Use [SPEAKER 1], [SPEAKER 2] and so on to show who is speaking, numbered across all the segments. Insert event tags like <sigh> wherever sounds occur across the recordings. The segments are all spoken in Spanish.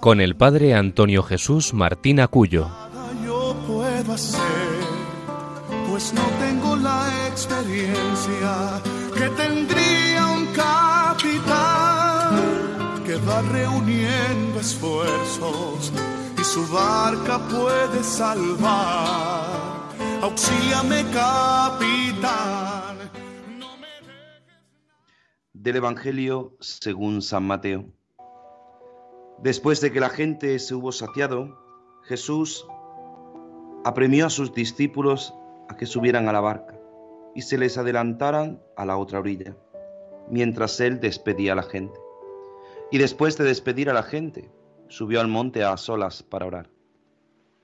[SPEAKER 1] con el padre Antonio Jesús Martín Acuyo.
[SPEAKER 2] Yo puedo hacer, pues no tengo la experiencia que tendría un capitán que va reuniendo esfuerzos y su barca puede salvar. Auxíliame, capitán.
[SPEAKER 3] Del Evangelio según San Mateo. Después de que la gente se hubo saciado, Jesús apremió a sus discípulos a que subieran a la barca y se les adelantaran a la otra orilla, mientras él despedía a la gente. Y después de despedir a la gente, subió al monte a solas para orar.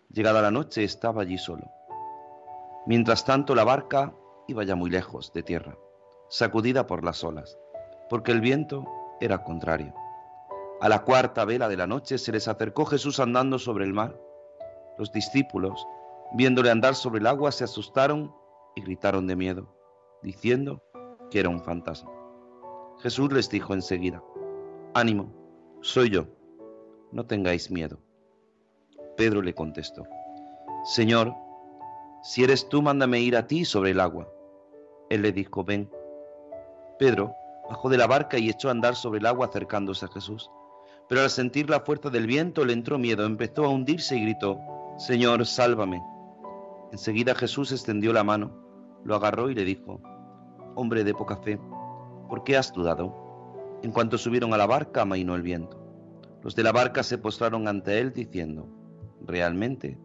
[SPEAKER 3] Llegada la noche estaba allí solo. Mientras tanto la barca iba ya muy lejos de tierra, sacudida por las olas, porque el viento era contrario. A la cuarta vela de la noche se les acercó Jesús andando sobre el mar. Los discípulos, viéndole andar sobre el agua, se asustaron y gritaron de miedo, diciendo que era un fantasma. Jesús les dijo enseguida, Ánimo, soy yo, no tengáis miedo. Pedro le contestó, Señor, si eres tú, mándame ir a ti sobre el agua. Él le dijo, ven. Pedro bajó de la barca y echó a andar sobre el agua acercándose a Jesús. Pero al sentir la fuerza del viento le entró miedo, empezó a hundirse y gritó, Señor, sálvame. Enseguida Jesús extendió la mano, lo agarró y le dijo, Hombre de poca fe, ¿por qué has dudado? En cuanto subieron a la barca, amainó el viento. Los de la barca se postraron ante él diciendo, Realmente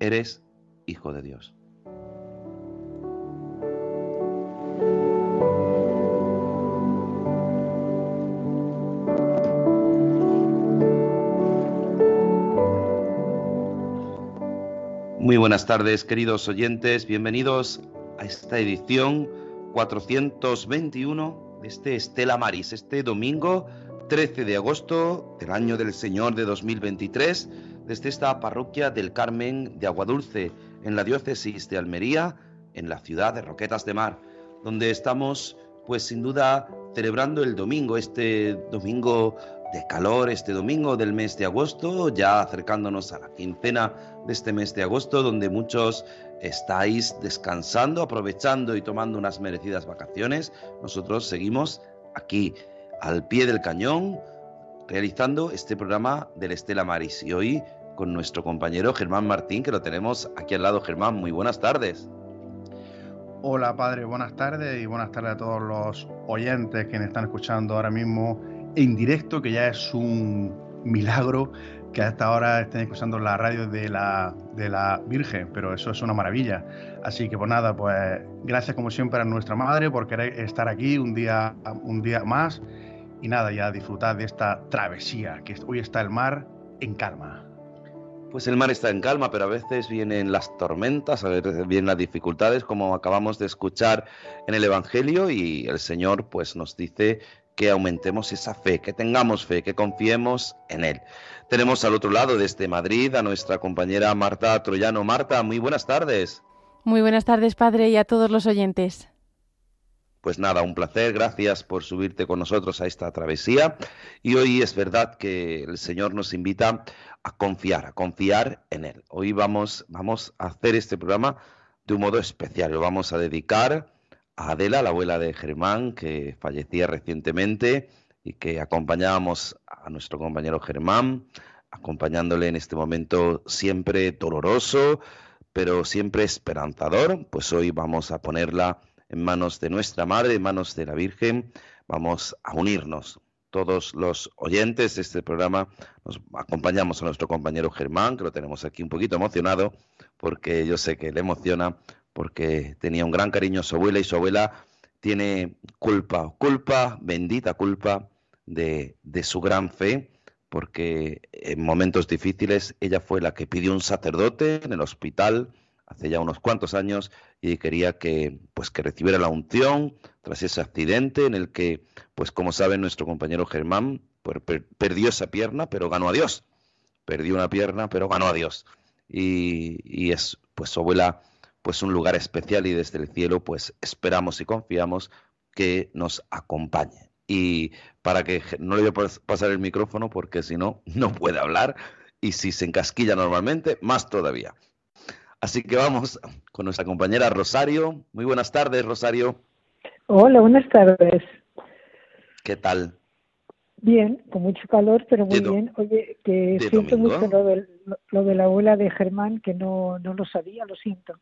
[SPEAKER 3] eres Hijo de Dios. Muy buenas tardes, queridos oyentes. Bienvenidos a esta edición 421 de este Estela Maris, este domingo 13 de agosto del año del Señor de 2023, desde esta parroquia del Carmen de Aguadulce, en la diócesis de Almería, en la ciudad de Roquetas de Mar, donde estamos, pues sin duda, celebrando el domingo, este domingo de calor este domingo del mes de agosto, ya acercándonos a la quincena de este mes de agosto, donde muchos estáis descansando, aprovechando y tomando unas merecidas vacaciones. Nosotros seguimos aquí, al pie del cañón, realizando este programa del Estela Maris. Y hoy con nuestro compañero Germán Martín, que lo tenemos aquí al lado. Germán, muy buenas tardes.
[SPEAKER 4] Hola, padre, buenas tardes y buenas tardes a todos los oyentes que me están escuchando ahora mismo en directo, que ya es un milagro que hasta ahora estén escuchando la radio de la, de la Virgen, pero eso es una maravilla. Así que pues nada, pues gracias como siempre a nuestra madre por querer estar aquí un día, un día más y nada, ya disfrutar de esta travesía, que hoy está el mar en calma.
[SPEAKER 3] Pues el mar está en calma, pero a veces vienen las tormentas, a veces vienen las dificultades, como acabamos de escuchar en el Evangelio, y el Señor pues nos dice que aumentemos esa fe, que tengamos fe, que confiemos en Él. Tenemos al otro lado, desde Madrid, a nuestra compañera Marta Troyano. Marta, muy buenas tardes.
[SPEAKER 5] Muy buenas tardes, Padre, y a todos los oyentes.
[SPEAKER 3] Pues nada, un placer, gracias por subirte con nosotros a esta travesía. Y hoy es verdad que el Señor nos invita a confiar, a confiar en Él. Hoy vamos, vamos a hacer este programa de un modo especial, lo vamos a dedicar Adela, la abuela de Germán, que fallecía recientemente y que acompañábamos a nuestro compañero Germán, acompañándole en este momento siempre doloroso, pero siempre esperanzador. Pues hoy vamos a ponerla en manos de nuestra Madre, en manos de la Virgen. Vamos a unirnos. Todos los oyentes de este programa nos acompañamos a nuestro compañero Germán, que lo tenemos aquí un poquito emocionado, porque yo sé que le emociona porque tenía un gran cariño a su abuela y su abuela tiene culpa, culpa, bendita culpa de, su gran fe, porque en momentos difíciles ella fue la que pidió un sacerdote en el hospital hace ya unos cuantos años y quería que pues que recibiera la unción tras ese accidente en el que pues como sabe nuestro compañero Germán perdió esa pierna pero ganó a Dios. Perdió una pierna pero ganó a Dios. Y es pues su abuela pues un lugar especial y desde el cielo pues esperamos y confiamos que nos acompañe y para que no le voy a pasar el micrófono porque si no <laughs> no puede hablar y si se encasquilla normalmente más todavía Así que vamos con nuestra compañera Rosario. Muy buenas tardes, Rosario.
[SPEAKER 6] Hola, buenas tardes.
[SPEAKER 3] ¿Qué tal?
[SPEAKER 6] Bien, con mucho calor, pero muy bien. Oye, que siento mucho lo de, lo de la abuela de Germán, que no, no lo sabía, lo siento.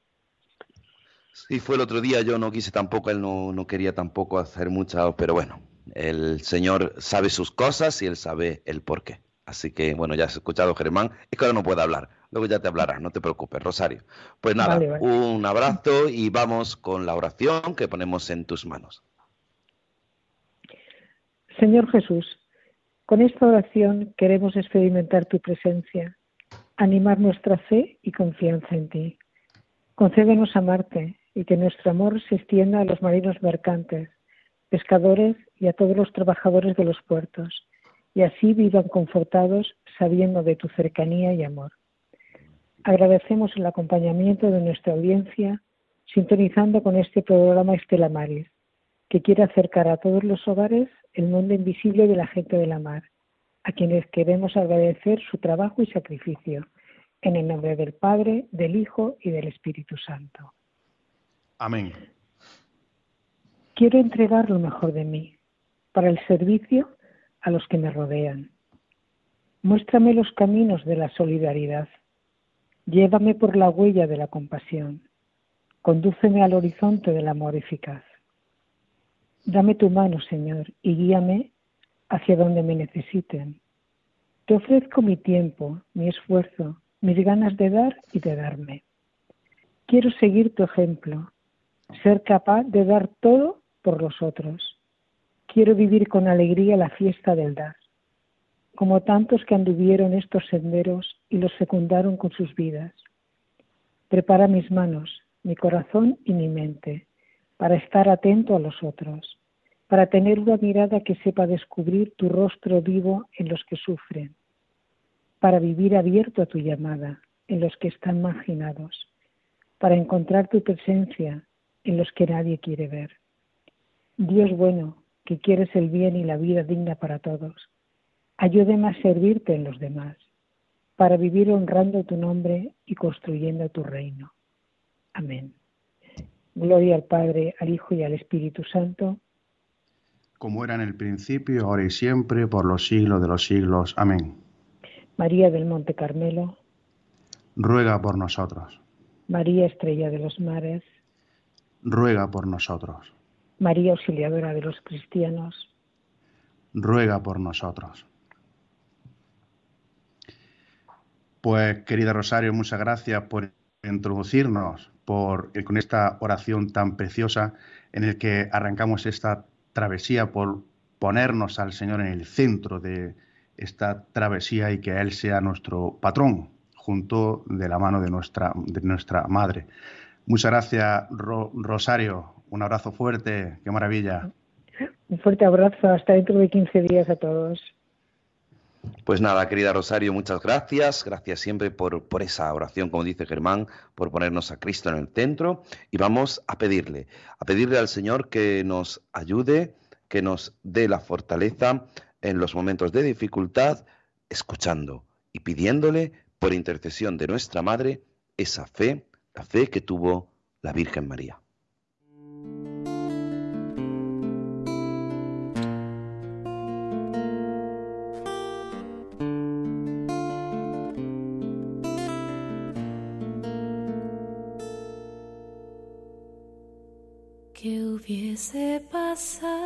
[SPEAKER 3] Sí, fue el otro día, yo no quise tampoco, él no, no quería tampoco hacer mucha, pero bueno, el Señor sabe sus cosas y él sabe el por qué. Así que, bueno, ya has escuchado Germán, es que ahora no puede hablar, luego ya te hablará, no te preocupes, Rosario. Pues nada, un abrazo y vamos con la oración que ponemos en tus manos.
[SPEAKER 6] Señor Jesús, con esta oración queremos experimentar tu presencia, animar nuestra fe y confianza en ti. Concédenos amarte y que nuestro amor se extienda a los marinos mercantes, pescadores y a todos los trabajadores de los puertos y así vivan confortados sabiendo de tu cercanía y amor. Agradecemos el acompañamiento de nuestra audiencia sintonizando con este programa Estela Maris, que quiere acercar a todos los hogares el mundo invisible de la gente de la mar, a quienes queremos agradecer su trabajo y sacrificio, en el nombre del Padre, del Hijo y del Espíritu Santo.
[SPEAKER 4] Amén.
[SPEAKER 6] Quiero entregar lo mejor de mí para el servicio a los que me rodean. Muéstrame los caminos de la solidaridad. Llévame por la huella de la compasión. Condúceme al horizonte del amor eficaz. Dame tu mano, Señor, y guíame hacia donde me necesiten. Te ofrezco mi tiempo, mi esfuerzo, mis ganas de dar y de darme. Quiero seguir tu ejemplo, ser capaz de dar todo por los otros Quiero vivir con alegría la fiesta del dar, como tantos que anduvieron estos senderos y los fecundaron con sus vidas. Prepara mis manos, mi corazón y mi mente para estar atento a los otros, para tener una mirada que sepa descubrir tu rostro vivo en los que sufren, para vivir abierto a tu llamada en los que están marginados, para encontrar tu presencia en los que nadie quiere ver. Dios bueno, que quieres el bien y la vida digna para todos. Ayúdeme a servirte en los demás, para vivir honrando tu nombre y construyendo tu reino. Amén. Gloria al Padre, al Hijo y al Espíritu Santo.
[SPEAKER 4] Como era en el principio, ahora y siempre, por los siglos de los siglos. Amén.
[SPEAKER 6] María del Monte Carmelo.
[SPEAKER 4] Ruega por nosotros.
[SPEAKER 6] María Estrella de los Mares.
[SPEAKER 4] Ruega por nosotros.
[SPEAKER 6] María Auxiliadora de los Cristianos,
[SPEAKER 4] ruega por nosotros. Pues querida Rosario, muchas gracias por introducirnos por, eh, con esta oración tan preciosa en el que arrancamos esta travesía por ponernos al Señor en el centro de esta travesía y que Él sea nuestro patrón junto de la mano de nuestra, de nuestra Madre. Muchas gracias, Rosario. Un abrazo fuerte, qué maravilla.
[SPEAKER 6] Un fuerte abrazo, hasta dentro de 15 días a todos.
[SPEAKER 3] Pues nada, querida Rosario, muchas gracias. Gracias siempre por, por, esa oración, como dice Germán, por ponernos a Cristo en el centro. Y vamos a pedirle, a pedirle al Señor que nos ayude, que nos dé la fortaleza en los momentos de dificultad, escuchando y pidiéndole por intercesión de nuestra Madre esa fe, la fe que tuvo la Virgen María.
[SPEAKER 7] hubiese pasado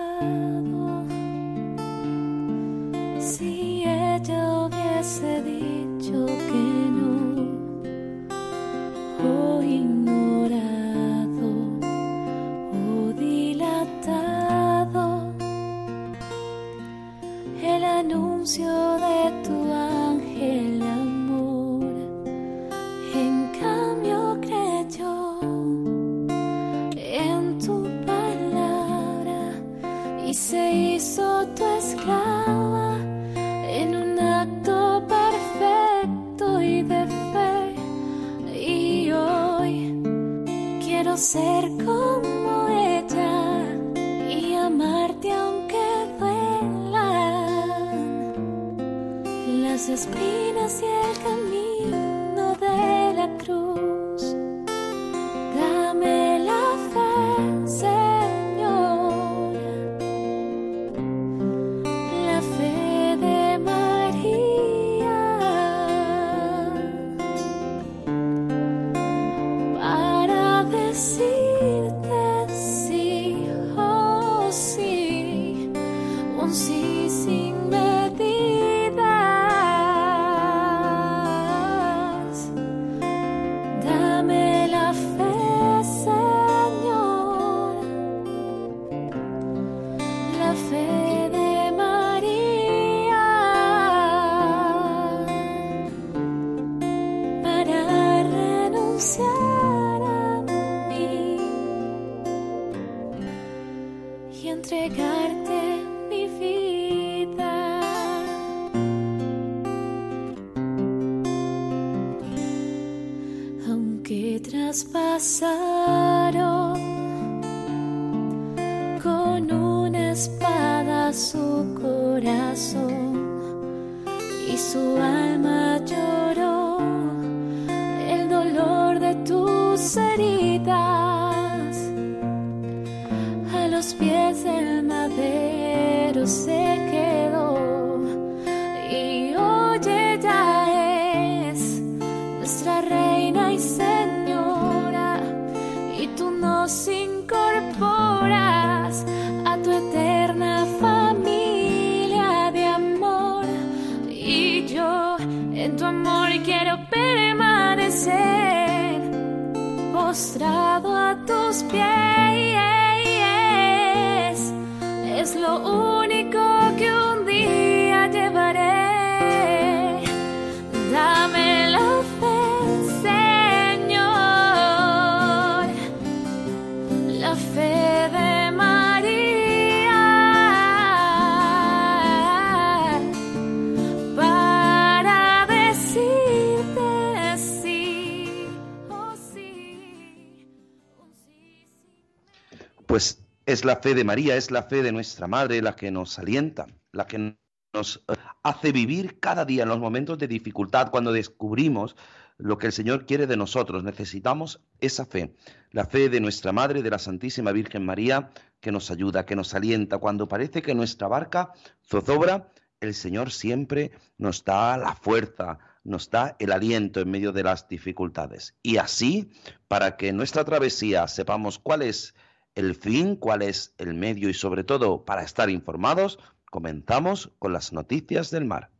[SPEAKER 7] es la fe de María,
[SPEAKER 3] es la fe de nuestra Madre la que nos alienta, la que nos eh, hace vivir cada día en los momentos de dificultad, cuando descubrimos lo que el Señor quiere de nosotros. Necesitamos esa fe, la fe de nuestra Madre, de la Santísima Virgen María, que nos ayuda, que nos alienta. Cuando parece que nuestra barca zozobra, el Señor siempre nos da la fuerza, nos da el aliento en medio de las dificultades. Y así, para que en nuestra travesía sepamos cuál es el fin, cuál es el medio y sobre todo para estar informados, comenzamos con las noticias del mar.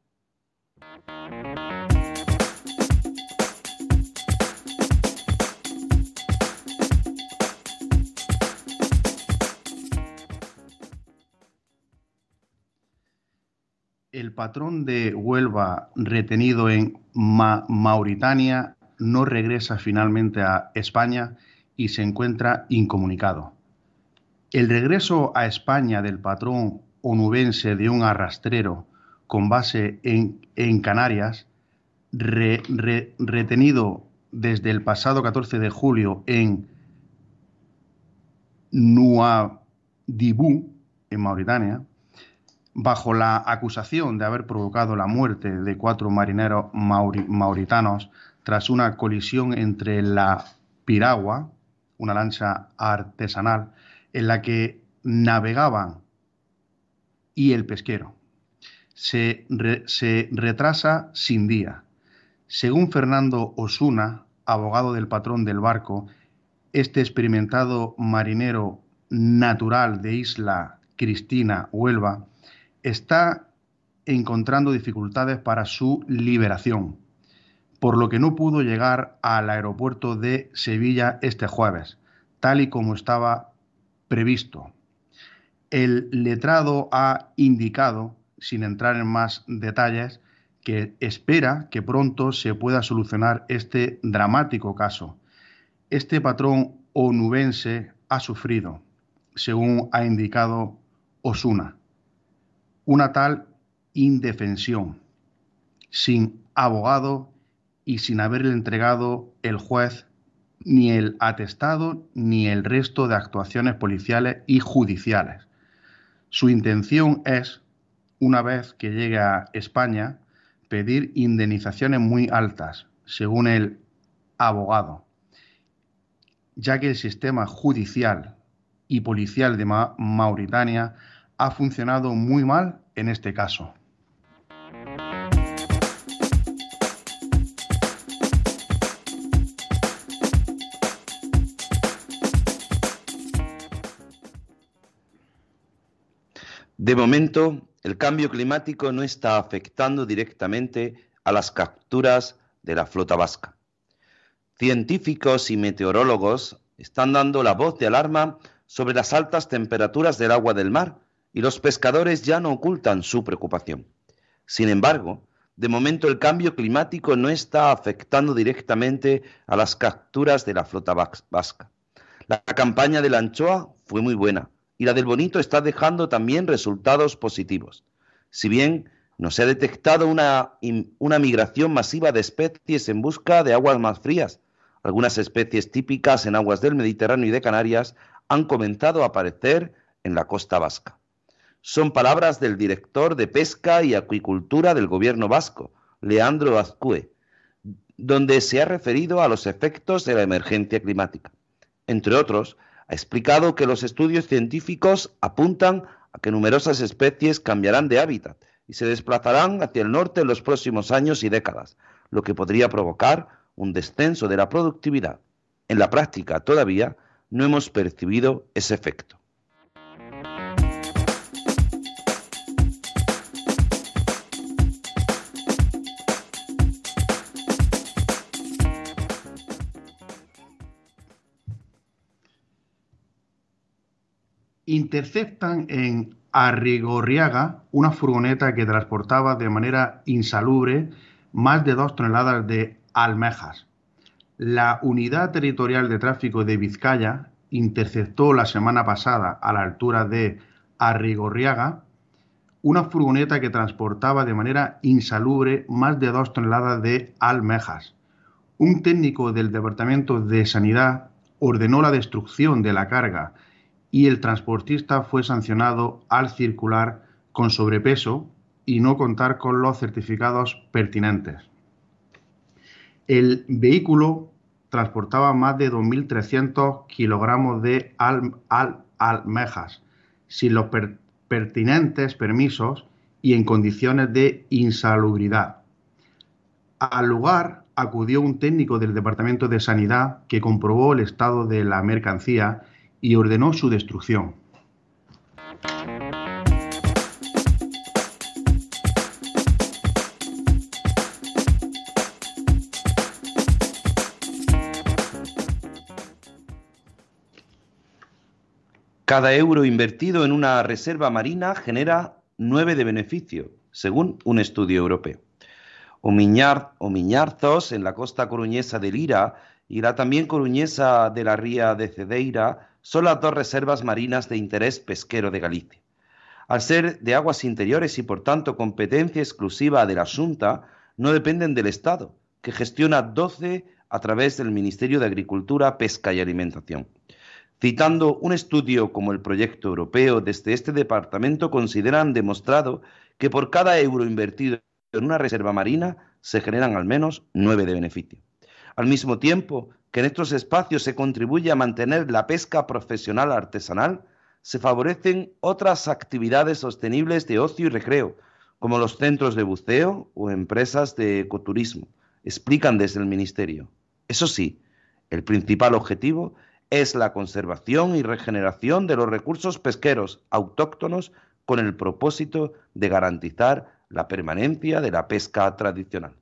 [SPEAKER 4] El patrón de Huelva retenido en Ma- Mauritania no regresa finalmente a España y se encuentra incomunicado. El regreso a España del patrón onubense de un arrastrero con base en, Canarias, re- re- retenido desde el pasado 14 de julio en Nuadhibou, en Mauritania, bajo la acusación de haber provocado la muerte de cuatro marineros mauri- mauritanos tras una colisión entre la piragua, una lancha artesanal, en la que navegaban y el pesquero. Se, se retrasa sin día. Según Fernando Osuna, abogado del patrón del barco, este experimentado marinero natural de Isla Cristina, Huelva, está encontrando dificultades para su liberación, por lo que no pudo llegar al aeropuerto de Sevilla este jueves, tal y como estaba previsto. El letrado ha indicado sin entrar en más detalles, que espera que pronto se pueda solucionar este dramático caso. Este patrón onubense ha sufrido, según ha indicado Osuna, una tal indefensión, sin abogado y sin haberle entregado el juez ni el atestado ni el resto de actuaciones policiales y judiciales. Su intención es, una vez que llegue a España, pedir indemnizaciones muy altas, según el abogado, ya que el sistema judicial y policial de Mauritania ha funcionado muy mal en este caso.
[SPEAKER 3] De momento, el cambio climático no está afectando directamente a las capturas de la flota vasca. Científicos y meteorólogos están dando la voz de alarma sobre las altas temperaturas del agua del mar y los pescadores ya no ocultan su preocupación. Sin embargo, de momento el cambio climático no está afectando directamente a las capturas de la flota vasca. La campaña de la anchoa fue muy buena y la del bonito está dejando también resultados positivos. Si bien no se ha detectado una, una migración masiva de especies en busca de aguas más frías, algunas especies típicas en aguas del Mediterráneo y de Canarias han comenzado a aparecer en la costa vasca. Son palabras del director de Pesca y Acuicultura del gobierno vasco, Leandro Azcue, donde se ha referido a los efectos de la emergencia climática. Entre otros, ha explicado que los estudios científicos apuntan a que numerosas especies cambiarán de hábitat y se desplazarán hacia el norte en los próximos años y décadas, lo que podría provocar un descenso de la productividad. En la práctica, todavía, no hemos percibido ese efecto.
[SPEAKER 4] Interceptan en Arrigorriaga una furgoneta que transportaba de manera insalubre más de dos toneladas de almejas. La Unidad Territorial de Tráfico de Vizcaya interceptó la semana pasada a la altura de Arrigorriaga una furgoneta que transportaba de manera insalubre más de dos toneladas de almejas. Un técnico del Departamento de Sanidad ordenó la destrucción de la carga y el transportista fue sancionado al circular con sobrepeso y no contar con los certificados pertinentes. El vehículo transportaba más de 2.300 kilogramos de almejas sin los pertinentes permisos y en condiciones de insalubridad. Al lugar acudió un técnico del Departamento de Sanidad que comprobó el estado de la mercancía y ordenó su destrucción.
[SPEAKER 3] Cada euro invertido en una reserva marina genera nueve de beneficio, según un estudio europeo. Omiñar, Omiñarzos, en la costa coruñesa de Lira, y la también coruñesa de la ría de Cedeira, son las dos reservas marinas de interés pesquero de Galicia. Al ser de aguas interiores y por tanto competencia exclusiva de la Junta, no dependen del Estado, que gestiona 12 a través del Ministerio de Agricultura, Pesca y Alimentación. Citando un estudio como el proyecto europeo, desde este departamento consideran demostrado que por cada euro invertido en una reserva marina se generan al menos nueve de beneficio. Al mismo tiempo, que en estos espacios se contribuye a mantener la pesca profesional artesanal, se favorecen otras actividades sostenibles de ocio y recreo, como los centros de buceo o empresas de ecoturismo, explican desde el Ministerio. Eso sí, el principal objetivo es la conservación y regeneración de los recursos pesqueros autóctonos con el propósito de garantizar la permanencia de la pesca tradicional.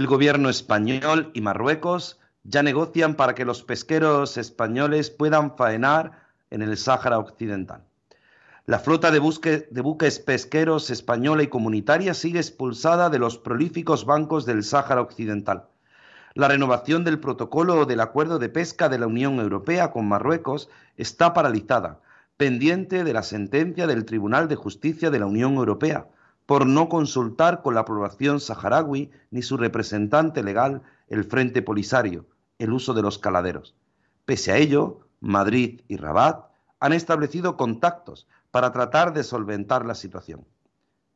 [SPEAKER 3] El gobierno español y Marruecos ya negocian para que los pesqueros españoles puedan faenar en el Sáhara Occidental. La flota de, buques pesqueros española y comunitaria sigue expulsada de los prolíficos bancos del Sáhara Occidental. La renovación del protocolo del acuerdo de pesca de la Unión Europea con Marruecos está paralizada, pendiente de la sentencia del Tribunal de Justicia de la Unión Europea, por no consultar con la población saharaui ni su representante legal, el Frente Polisario, el uso de los caladeros. Pese a ello, Madrid y Rabat han establecido contactos para tratar de solventar la situación.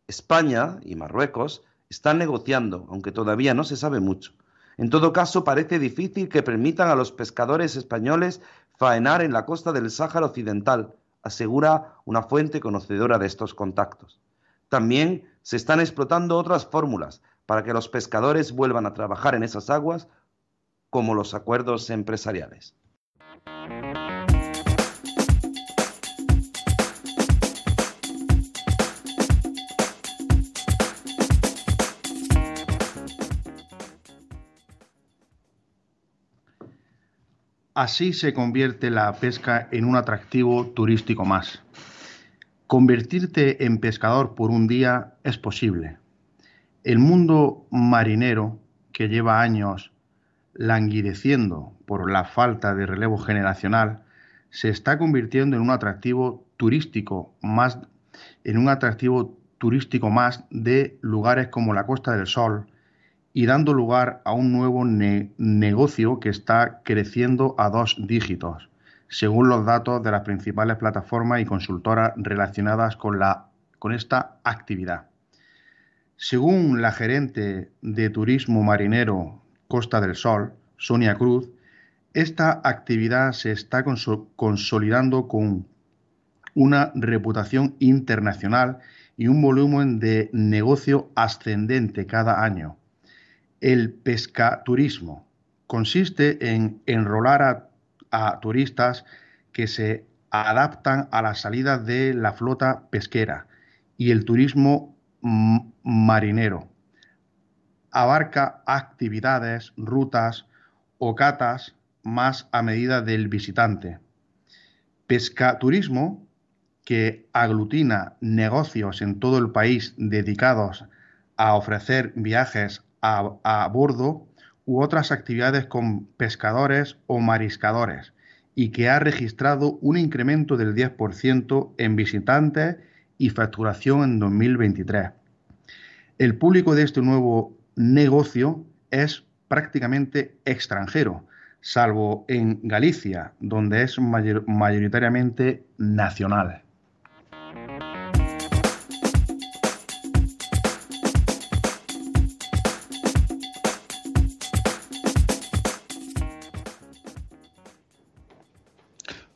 [SPEAKER 3] España y Marruecos están negociando, aunque todavía no se sabe mucho. En todo caso, parece difícil que permitan a los pescadores españoles faenar en la costa del Sáhara Occidental, asegura una fuente conocedora de estos contactos. También se están explotando otras fórmulas para que los pescadores vuelvan a trabajar en esas aguas, como los acuerdos empresariales.
[SPEAKER 4] Así se convierte la pesca en un atractivo turístico más. Convertirte en pescador por un día es posible. El mundo marinero, que lleva años languideciendo por la falta de relevo generacional, se está convirtiendo en un atractivo turístico más en un atractivo turístico más de lugares como la Costa del Sol y dando lugar a un nuevo negocio que está creciendo a dos dígitos según los datos de las principales plataformas y consultoras relacionadas con, la, con esta actividad. Según la gerente de turismo marinero Costa del Sol, Sonia Cruz, esta actividad se está consolidando con una reputación internacional y un volumen de negocio ascendente cada año. El pescaturismo consiste en enrolar a a turistas que se adaptan a las salidas de la flota pesquera y el turismo marinero. Abarca actividades, rutas o catas más a medida del visitante. Pescaturismo, que aglutina negocios en todo el país dedicados a ofrecer viajes a, a bordo u otras actividades con pescadores o mariscadores y que ha registrado un incremento del 10% en visitantes y facturación en 2023. El público de este nuevo negocio es prácticamente extranjero, salvo en Galicia, donde es mayoritariamente nacional.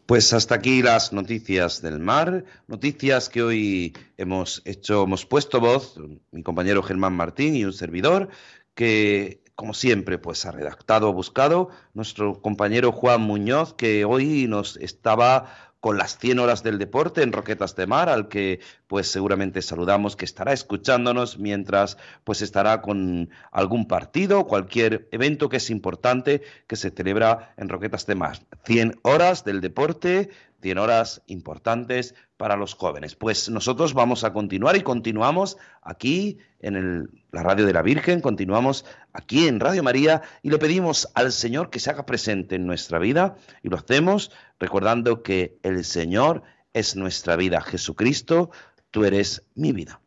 [SPEAKER 3] Pues hasta aquí las noticias del mar, noticias que hoy hemos hecho, hemos puesto voz, mi compañero Germán Martín y un servidor, que como siempre, pues ha redactado, buscado nuestro compañero Juan Muñoz, que hoy nos estaba con las 100 horas del deporte en Roquetas de Mar, al que pues seguramente saludamos, que estará escuchándonos mientras pues estará con algún partido, cualquier evento que es importante que se celebra en Roquetas de Mar. 100 horas del deporte, 100 horas importantes para los jóvenes. Pues nosotros vamos a continuar y continuamos aquí en la Radio de la Virgen, continuamos aquí en Radio María y le pedimos al Señor que se haga presente en nuestra vida y lo hacemos recordando que el Señor es nuestra vida. Jesucristo, tú eres mi vida.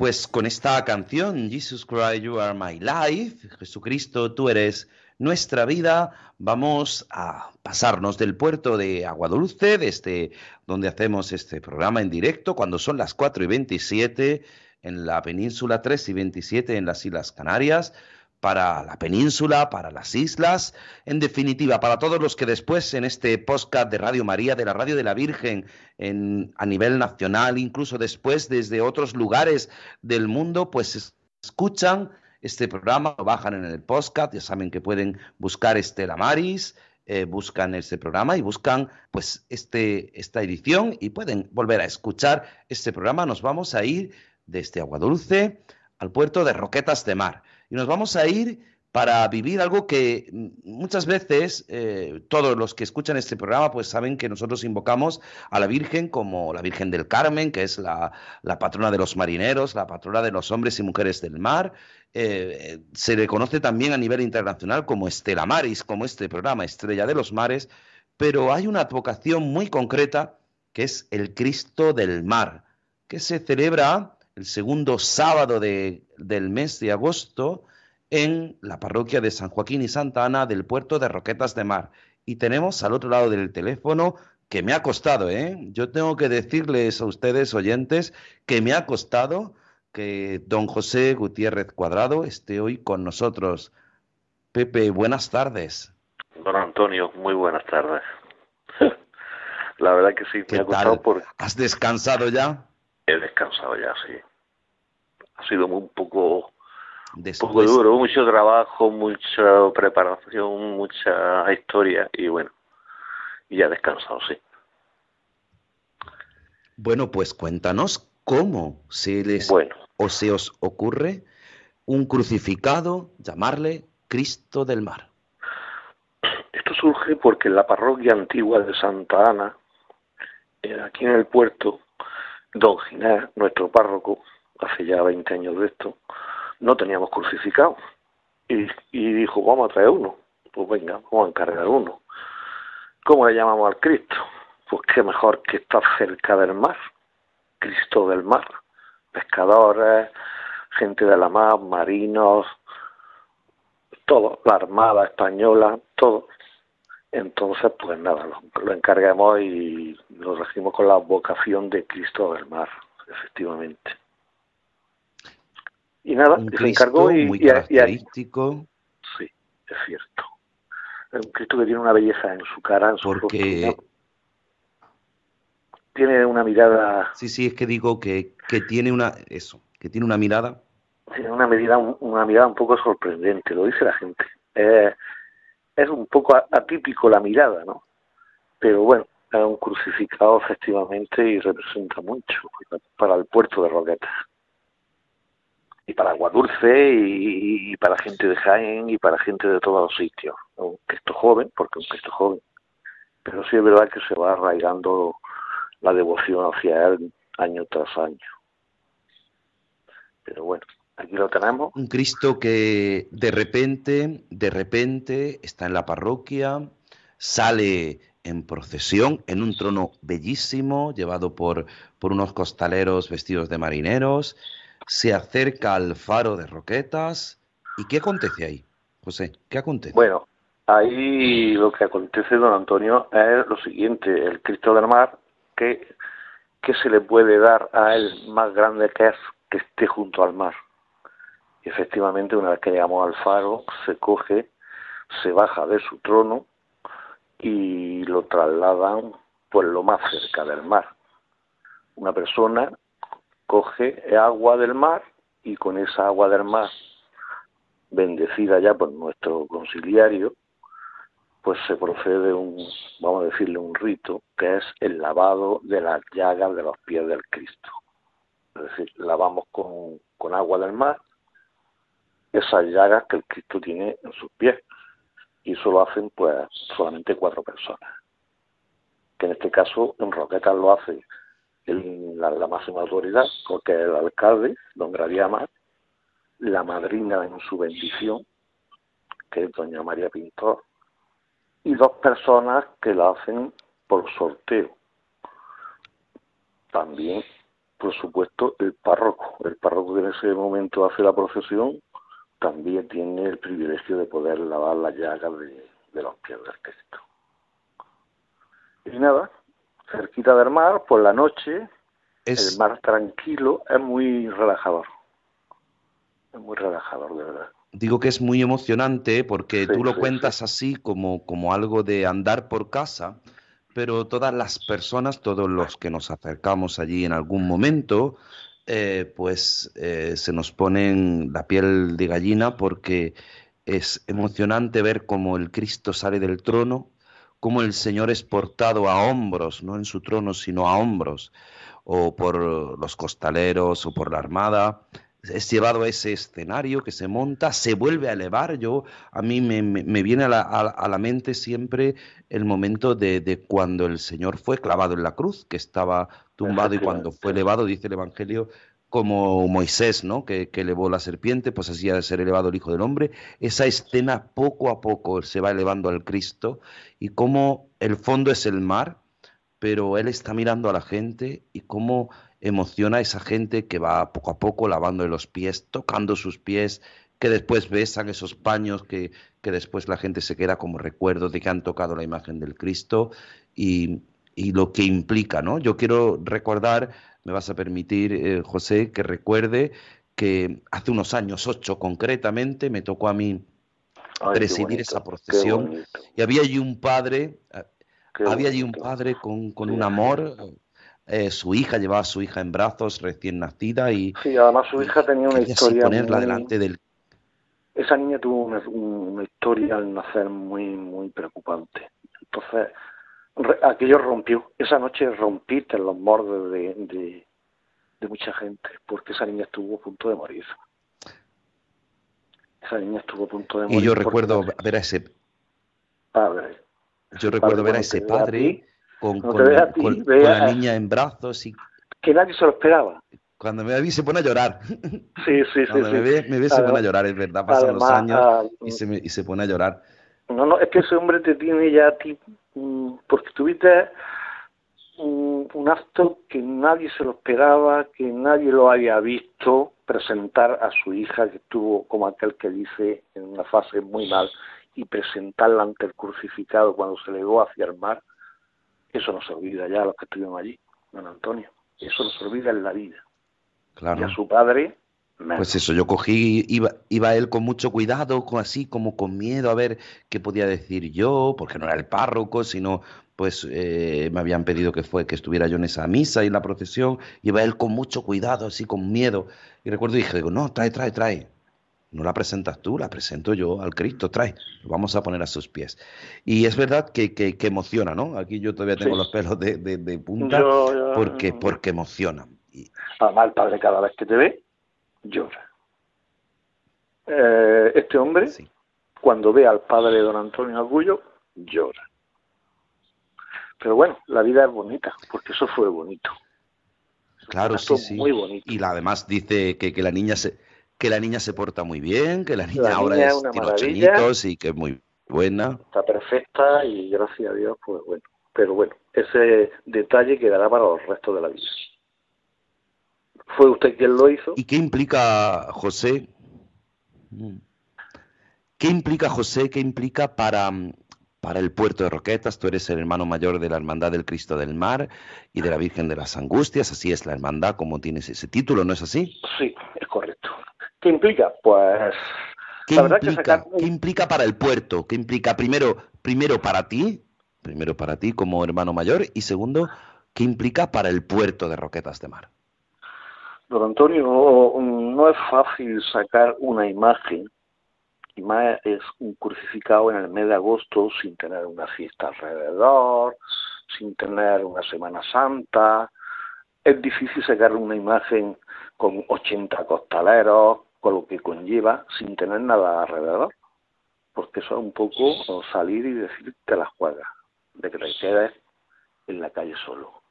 [SPEAKER 3] Pues con esta canción, Jesus Christ, You Are My Life, Jesucristo, tú eres nuestra vida, vamos a pasarnos del puerto de Aguadulce, desde donde hacemos este programa en directo, cuando son las 4 y 27 en la península, 3 y 27 en las Islas Canarias, para la península, para las islas, en definitiva, para todos los que después en este podcast de Radio María, de la Radio de la Virgen, en, a nivel nacional, incluso después desde otros lugares del mundo, pues escuchan este programa, lo bajan en el podcast, ya saben que pueden buscar Estela Maris, eh, buscan este programa y buscan pues este, esta edición y pueden volver a escuchar este programa. Nos vamos a ir desde Aguadulce al puerto de Roquetas de Mar y nos vamos a ir para vivir algo que muchas veces eh, todos los que escuchan este programa pues saben que nosotros invocamos a la Virgen como la Virgen del Carmen, que es la, patrona de los marineros, la patrona de los hombres y mujeres del mar. Eh, se le conoce también a nivel internacional como Estela Maris, como este programa Estrella de los Mares, pero hay una advocación muy concreta que es el Cristo del Mar, que se celebra el segundo sábado del mes de agosto en la parroquia de San Joaquín y Santa Ana del puerto de Roquetas de Mar. Y tenemos al otro lado del teléfono que me ha costado, ¿eh? Yo tengo que decirles a ustedes, oyentes, que me ha costado que don José Gutiérrez Cuadrado esté hoy con nosotros. Pepe, buenas tardes.
[SPEAKER 8] Don Antonio, muy buenas tardes. <laughs> La verdad que sí, me ha costado por...
[SPEAKER 3] ¿Has descansado ya?
[SPEAKER 8] He descansado ya, sí ha sido un poco, poco duro, mucho trabajo, mucha preparación, mucha historia y bueno, ya descansado, sí.
[SPEAKER 3] Bueno, pues cuéntanos cómo se les o se os ocurre un crucificado llamarle Cristo del Mar.
[SPEAKER 8] Esto surge porque en la parroquia antigua de Santa Ana, eh, aquí en el puerto, don Ginés, nuestro párroco, hace ya 20 años de esto, no teníamos crucificado. Y, dijo, vamos a traer uno. Pues venga, vamos a encargar uno. ¿Cómo le llamamos al Cristo? Pues qué mejor que estar cerca del mar, Cristo del mar, pescadores, gente de la mar, marinos, todo, la Armada Española, todo. Entonces, pues nada, lo, lo encargamos y lo regimos con la vocación de Cristo del mar, efectivamente. Y nada, se encargó y,
[SPEAKER 3] muy característico.
[SPEAKER 8] sí, es cierto. Es un Cristo que tiene una belleza en su cara, en su
[SPEAKER 3] Porque...
[SPEAKER 8] Tiene una mirada...
[SPEAKER 3] Sí, sí, es que digo que, que tiene una... Eso, que tiene una mirada...
[SPEAKER 8] Tiene una, medida, una mirada un poco sorprendente, lo dice la gente. Es un poco atípico la mirada, ¿no? Pero bueno, es un crucificado efectivamente y representa mucho para el puerto de Roquetas y para Aguadulce y, y, para gente de Jaén y para gente de todos los sitios. Un Cristo joven, porque un Cristo joven. Pero sí es verdad que se va arraigando la devoción hacia él año tras año. Pero bueno, aquí lo tenemos.
[SPEAKER 3] Un Cristo que de repente, de repente está en la parroquia, sale en procesión en un trono bellísimo, llevado por, por unos costaleros vestidos de marineros, se acerca al faro de Roquetas. ¿Y qué acontece ahí, José? ¿Qué acontece?
[SPEAKER 8] Bueno, ahí lo que acontece, don Antonio, es lo siguiente, el Cristo del Mar, que, que se le puede dar a él más grande que es que esté junto al mar. Efectivamente, una vez que llegamos al faro, se coge, se baja de su trono y lo trasladan pues lo más cerca del mar. Una persona coge agua del mar y con esa agua del mar, bendecida ya por nuestro conciliario, pues se procede un, vamos a decirle, un rito, que es el lavado de las llagas de los pies del Cristo. Es decir, lavamos con, con agua del mar esas llagas que el Cristo tiene en sus pies. Y eso lo hacen pues solamente cuatro personas. Que en este caso en Roquetas lo hace la, máxima autoridad, porque el alcalde, don Gradiama, la madrina en su bendición, que es doña María Pintor, y dos personas que la hacen por sorteo. También por supuesto, el párroco. El párroco que en ese momento hace la procesión también tiene el privilegio de poder lavar las llagas de, los pies del Cristo. Y nada, cerquita del mar, por la noche, el mar tranquilo, es muy relajador. Es muy relajador, de verdad.
[SPEAKER 3] Digo que es muy emocionante porque tú lo cuentas así como, como algo de andar por casa, pero todas las personas, todos los que nos acercamos allí en algún momento, eh, pues eh, se nos ponen la piel de gallina porque es emocionante ver cómo el Cristo sale del trono, cómo el Señor es portado a hombros, no en su trono, sino a hombros, o por los costaleros o por la armada, es llevado a ese escenario que se monta, se vuelve a elevar. Yo, a mí me, viene a la, mente siempre el momento de, cuando el Señor fue clavado en la cruz, que estaba tumbado y cuando fue elevado, dice el Evangelio, como Moisés, ¿no? Que, que, elevó la serpiente, pues así ha de ser elevado el Hijo del Hombre. Esa escena poco a poco se va elevando al Cristo y cómo el fondo es el mar, pero Él está mirando a la gente y cómo emociona a esa gente que va poco a poco lavando los pies, tocando sus pies, que después besan esos paños, que, que después la gente se queda como recuerdo de que han tocado la imagen del Cristo y, y lo que implica, ¿no? Yo quiero recordar, me vas a permitir, eh, José, que recuerde que hace unos años, ocho concretamente, me tocó a mí presidir esa procesión y había allí un padre, eh, había allí un padre con, con un amor eh, su hija llevaba a su hija en brazos recién nacida y
[SPEAKER 8] sí además su hija tenía una historia
[SPEAKER 3] ponerla delante del
[SPEAKER 8] esa niña tuvo una, historia al nacer muy muy preocupante. Entonces aquello rompió. Esa noche rompiste los bordes de, de, mucha gente porque esa niña estuvo a punto de morir. Esa niña estuvo a punto de morir
[SPEAKER 3] y yo recuerdo ver a ese
[SPEAKER 8] padre.
[SPEAKER 3] yo recuerdo ver a ese padre con, la niña en brazos y
[SPEAKER 8] que nadie se lo esperaba.
[SPEAKER 3] Cuando me ve se pone a llorar. <laughs>
[SPEAKER 8] Sí, sí,
[SPEAKER 3] Cuando
[SPEAKER 8] sí.
[SPEAKER 3] me ve, me ve se pone a llorar, es verdad, pasan los años ah, y, se y se pone a llorar.
[SPEAKER 8] No, no, es que ese hombre te tiene ya a ti, mm, porque tuviste un, un acto que nadie se lo esperaba, que nadie lo había visto presentar a su hija, que estuvo como aquel que dice en una fase muy mal, y presentarla ante el crucificado cuando se legó hacia el mar, eso no se olvida ya a los que estuvieron allí, don Antonio. Eso no se olvida en la vida.
[SPEAKER 3] Claro.
[SPEAKER 8] Y a su padre.
[SPEAKER 3] Pues eso, yo cogí, iba, iba él con mucho cuidado, con, así como con miedo a ver qué podía decir yo, porque no era el párroco, sino pues eh, me habían pedido que fue que estuviera yo en esa misa y en la procesión, iba él con mucho cuidado, así con miedo. Y recuerdo dije, digo, no, trae, trae, trae no la presentas tú, la presento yo al Cristo, trae, lo vamos a poner a sus pies. Y es verdad que, que, emociona, ¿no? Aquí yo todavía tengo los pelos de, de, punta porque, porque emociona.
[SPEAKER 8] Además, el padre cada vez que te ve, llora. Eh, este hombre, cuando ve al padre de don Antonio Argullo, llora. Pero bueno, la vida es bonita, porque eso fue bonito.
[SPEAKER 3] claro, sí, sí.
[SPEAKER 8] Muy bonito.
[SPEAKER 3] Y además dice que, que la niña se, que la niña se porta muy bien, que la niña ahora es, tiene ocho y que es muy buena.
[SPEAKER 8] Está perfecta y gracias a Dios, pues bueno. Pero bueno, ese detalle quedará para los restos de la vida. ¿Fue usted quien lo hizo?
[SPEAKER 3] ¿Y qué implica, José? ¿Qué implica, José? ¿Qué implica para, para el puerto de Roquetas? Tú eres el hermano mayor de la Hermandad del Cristo del Mar y de la Virgen de las Angustias. Así es la hermandad, como tienes ese título, ¿no es así?
[SPEAKER 8] Sí, es correcto. ¿Qué implica? Pues
[SPEAKER 3] ¿Qué, implica, ¿Qué implica para el puerto? ¿Qué implica primero, primero para ti, primero para ti como hermano mayor y segundo, qué implica para el puerto de Roquetas de Mar?
[SPEAKER 8] Don Antonio, no, no es fácil sacar una imagen y más es un crucificado en el mes de agosto sin tener una fiesta alrededor, sin tener una Semana Santa. Es difícil sacar una imagen con 80 costaleros, con lo que conlleva sin tener nada alrededor. Porque eso es un poco salir y decir que las juegas, de que te quedes en la calle solo.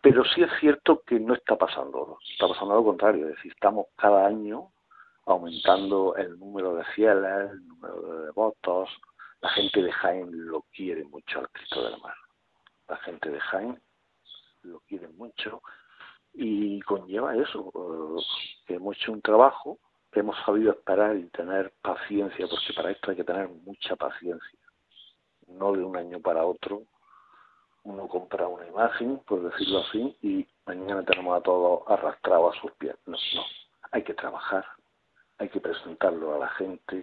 [SPEAKER 8] Pero sí es cierto que no está pasando, está pasando lo contrario, es decir, estamos cada año aumentando el número de fieles, el número de devotos. La gente de Jaén lo quiere mucho al Cristo del Mar. La gente de Jaén lo quiere mucho y conlleva eso, eh, hemos hecho un trabajo, hemos sabido esperar y tener paciencia, porque para esto hay que tener mucha paciencia, no de un año para otro. Uno compra una imagen, por decirlo así, y mañana tenemos a todos arrastrados a sus pies. No, no, hay que trabajar, hay que presentarlo a la gente,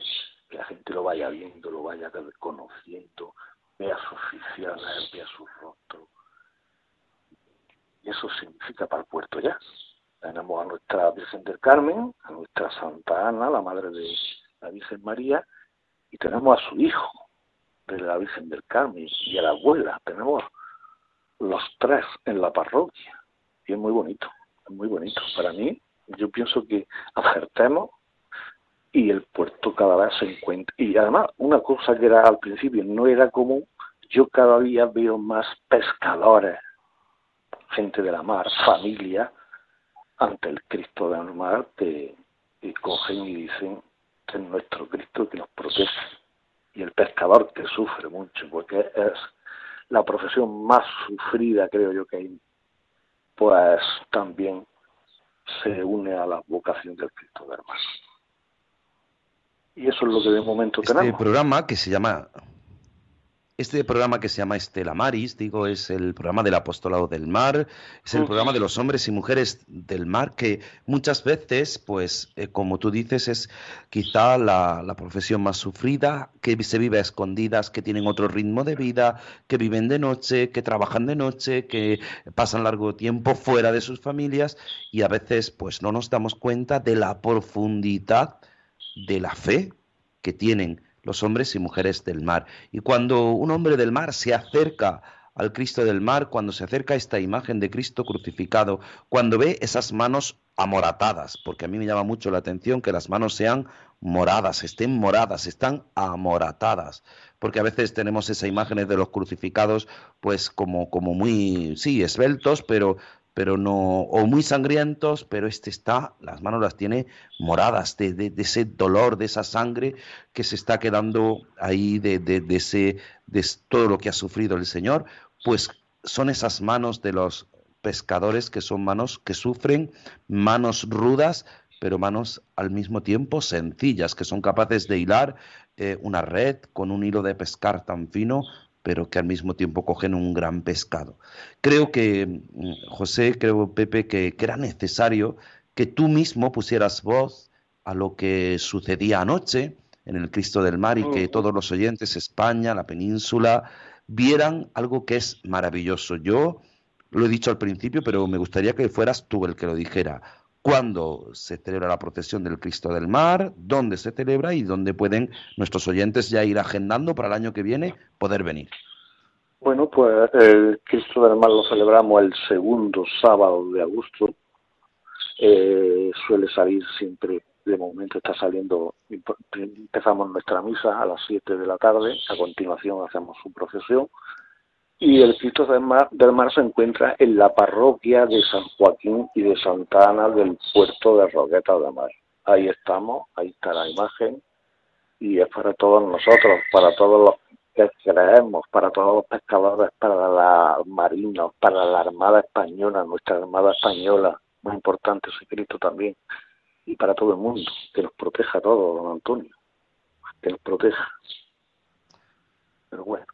[SPEAKER 8] que la gente lo vaya viendo, lo vaya conociendo, vea sus oficiales, vea sus rostros. Y eso significa para el puerto ya. Tenemos a nuestra Virgen del Carmen, a nuestra Santa Ana, la madre de la Virgen María, y tenemos a su hijo de la Virgen del Carmen y a la abuela. Tenemos los tres en la parroquia. Y es muy bonito, es muy bonito. Para mí, yo pienso que acertemos y el puerto cada vez se encuentra. Y además, una cosa que era al principio no era común, yo cada día veo más pescadores, gente de la mar, familia, ante el Cristo del mar, que, cogen y dicen que es nuestro Cristo que nos protege. Y el pescador que sufre mucho, porque es la profesión más sufrida, creo yo que hay, pues también se une a la vocación del Cristo del mar. Y eso es lo que de momento
[SPEAKER 3] este
[SPEAKER 8] tenemos.
[SPEAKER 3] Este programa que se llama este programa que se llama Estela Maris, digo, es el programa del apostolado del mar, es el programa de los hombres y mujeres del mar, que muchas veces, pues, eh, como tú dices, es quizá la, la, profesión más sufrida, que se vive a escondidas, que tienen otro ritmo de vida, que viven de noche, que trabajan de noche, que pasan largo tiempo fuera de sus familias y a veces, pues, no nos damos cuenta de la profundidad de la fe que tienen los hombres y mujeres del mar. Y cuando un hombre del mar se acerca al Cristo del mar, cuando se acerca a esta imagen de Cristo crucificado, cuando ve esas manos amoratadas, porque a mí me llama mucho la atención que las manos sean moradas, estén moradas, están amoratadas, porque a veces tenemos esas imágenes de los crucificados pues como, como muy, sí, esbeltos, pero pero no, o muy sangrientos, pero este está, las manos las tiene moradas de, de, ese dolor, de esa sangre que se está quedando ahí, de, de, ese, de todo lo que ha sufrido el Señor, pues son esas manos de los pescadores que son manos que sufren, manos rudas, pero manos al mismo tiempo sencillas, que son capaces de hilar eh, una red con un hilo de pescar tan fino pero que al mismo tiempo cogen un gran pescado. Creo que, mm, José, creo, Pepe, que, era necesario que tú mismo pusieras voz a lo que sucedía anoche en el Cristo del Mar y que todos los oyentes, España, la península, vieran algo que es maravilloso. Yo lo he dicho al principio, pero me gustaría que fueras tú el que lo dijera cuándo se celebra la procesión del Cristo del Mar, dónde se celebra y dónde pueden nuestros oyentes ya ir agendando para el año que viene poder venir.
[SPEAKER 8] Bueno, pues el Cristo del Mar lo celebramos el segundo sábado de agosto. Eh, suele salir siempre, de momento está saliendo, empezamos nuestra misa a las 7 de la tarde, a continuación hacemos su procesión y el Cristo del Mar, del Mar se encuentra en la parroquia de San Joaquín y de Santa Ana del puerto de Roqueta de Mar. Ahí estamos, ahí está la imagen y es para todos nosotros, para todos los que creemos, para todos los pescadores, para la marina, para la Armada Española, nuestra Armada Española, muy importante ese Cristo también, y para todo el mundo, que nos proteja a todos, don Antonio, que nos proteja. Pero bueno